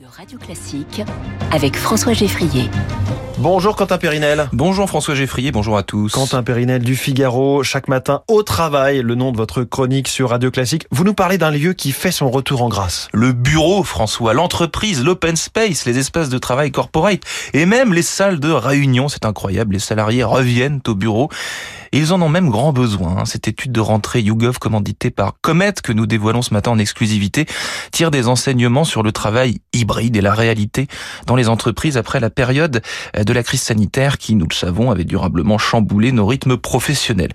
de Radio Classique avec François Geffrier. Bonjour Quentin Périnel. Bonjour François Geffrier, bonjour à tous. Quentin Périnel du Figaro, chaque matin au travail, le nom de votre chronique sur Radio Classique. Vous nous parlez d'un lieu qui fait son retour en grâce. Le bureau, François, l'entreprise, l'open space, les espaces de travail corporate et même les salles de réunion. C'est incroyable, les salariés reviennent au bureau. Et ils en ont même grand besoin. Hein. Cette étude de rentrée YouGov commanditée par Comet que nous dévoilons ce matin en exclusivité tire des enseignements sur le travail hybride et la réalité dans les entreprises après la période de la crise sanitaire qui, nous le savons, avait durablement chamboulé nos rythmes professionnels.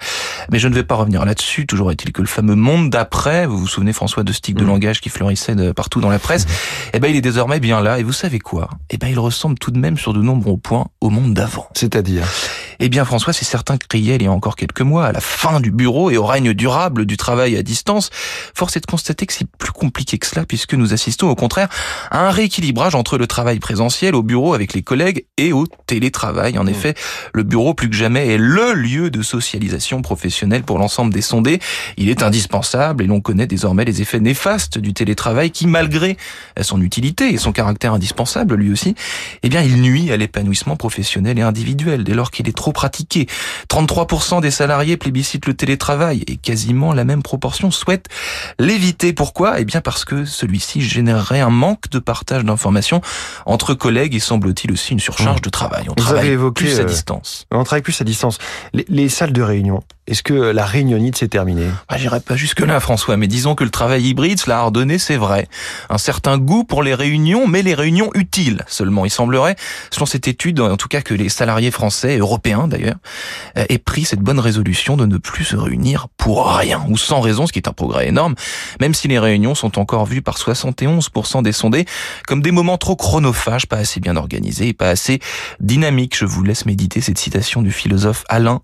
Mais je ne vais pas revenir là-dessus. Toujours est-il que le fameux monde d'après, vous vous souvenez François de stick de mmh. langage qui fleurissait partout dans la presse, eh ben il est désormais bien là. Et vous savez quoi? Eh ben il ressemble tout de même sur de nombreux points au monde d'avant. C'est-à-dire? Eh bien, François, si certains criaient il y a encore quelques mois à la fin du bureau et au règne durable du travail à distance, force est de constater que c'est plus compliqué que cela puisque nous assistons au contraire à un rééquilibrage entre le travail présentiel au bureau avec les collègues et au télétravail. En mmh. effet, le bureau plus que jamais est le lieu de socialisation professionnelle pour l'ensemble des sondés. Il est indispensable et l'on connaît désormais les effets néfastes du télétravail qui, malgré son utilité et son caractère indispensable lui aussi, eh bien, il nuit à l'épanouissement professionnel et individuel dès lors qu'il est trop pratiqué. 33% des salariés plébiscitent le télétravail et quasiment la même proportion souhaite l'éviter. Pourquoi? Eh bien parce que celui-ci générerait un manque de partage d'informations entre collègues et semble-t-il aussi une surcharge de travail. On travaille plus à euh, distance. On travaille plus à distance. les salles de réunion, est-ce que la réunionite s'est terminée bah, J'irai pas jusque-là, François, mais disons que le travail hybride, cela a redonné, c'est vrai, un certain goût pour les réunions, mais les réunions utiles seulement. Il semblerait, selon cette étude, en tout cas que les salariés français, européens d'ailleurs, euh, aient pris cette bonne résolution de ne plus se réunir pour rien, ou sans raison, ce qui est un progrès énorme, même si les réunions sont encore vues par 71% des sondés comme des moments trop chronophages, pas assez bien organisés et pas assez dynamiques. Je vous laisse méditer cette citation du philosophe Alain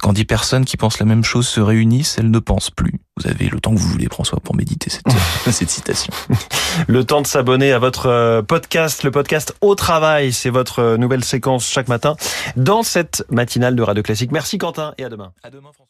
quand dix personnes qui pensent la même chose se réunissent, elles ne pensent plus. Vous avez le temps que vous voulez, François, pour méditer cette, cette citation. Le temps de s'abonner à votre euh, podcast, le podcast Au Travail. C'est votre euh, nouvelle séquence chaque matin dans cette matinale de Radio Classique. Merci Quentin et à demain. À demain, François.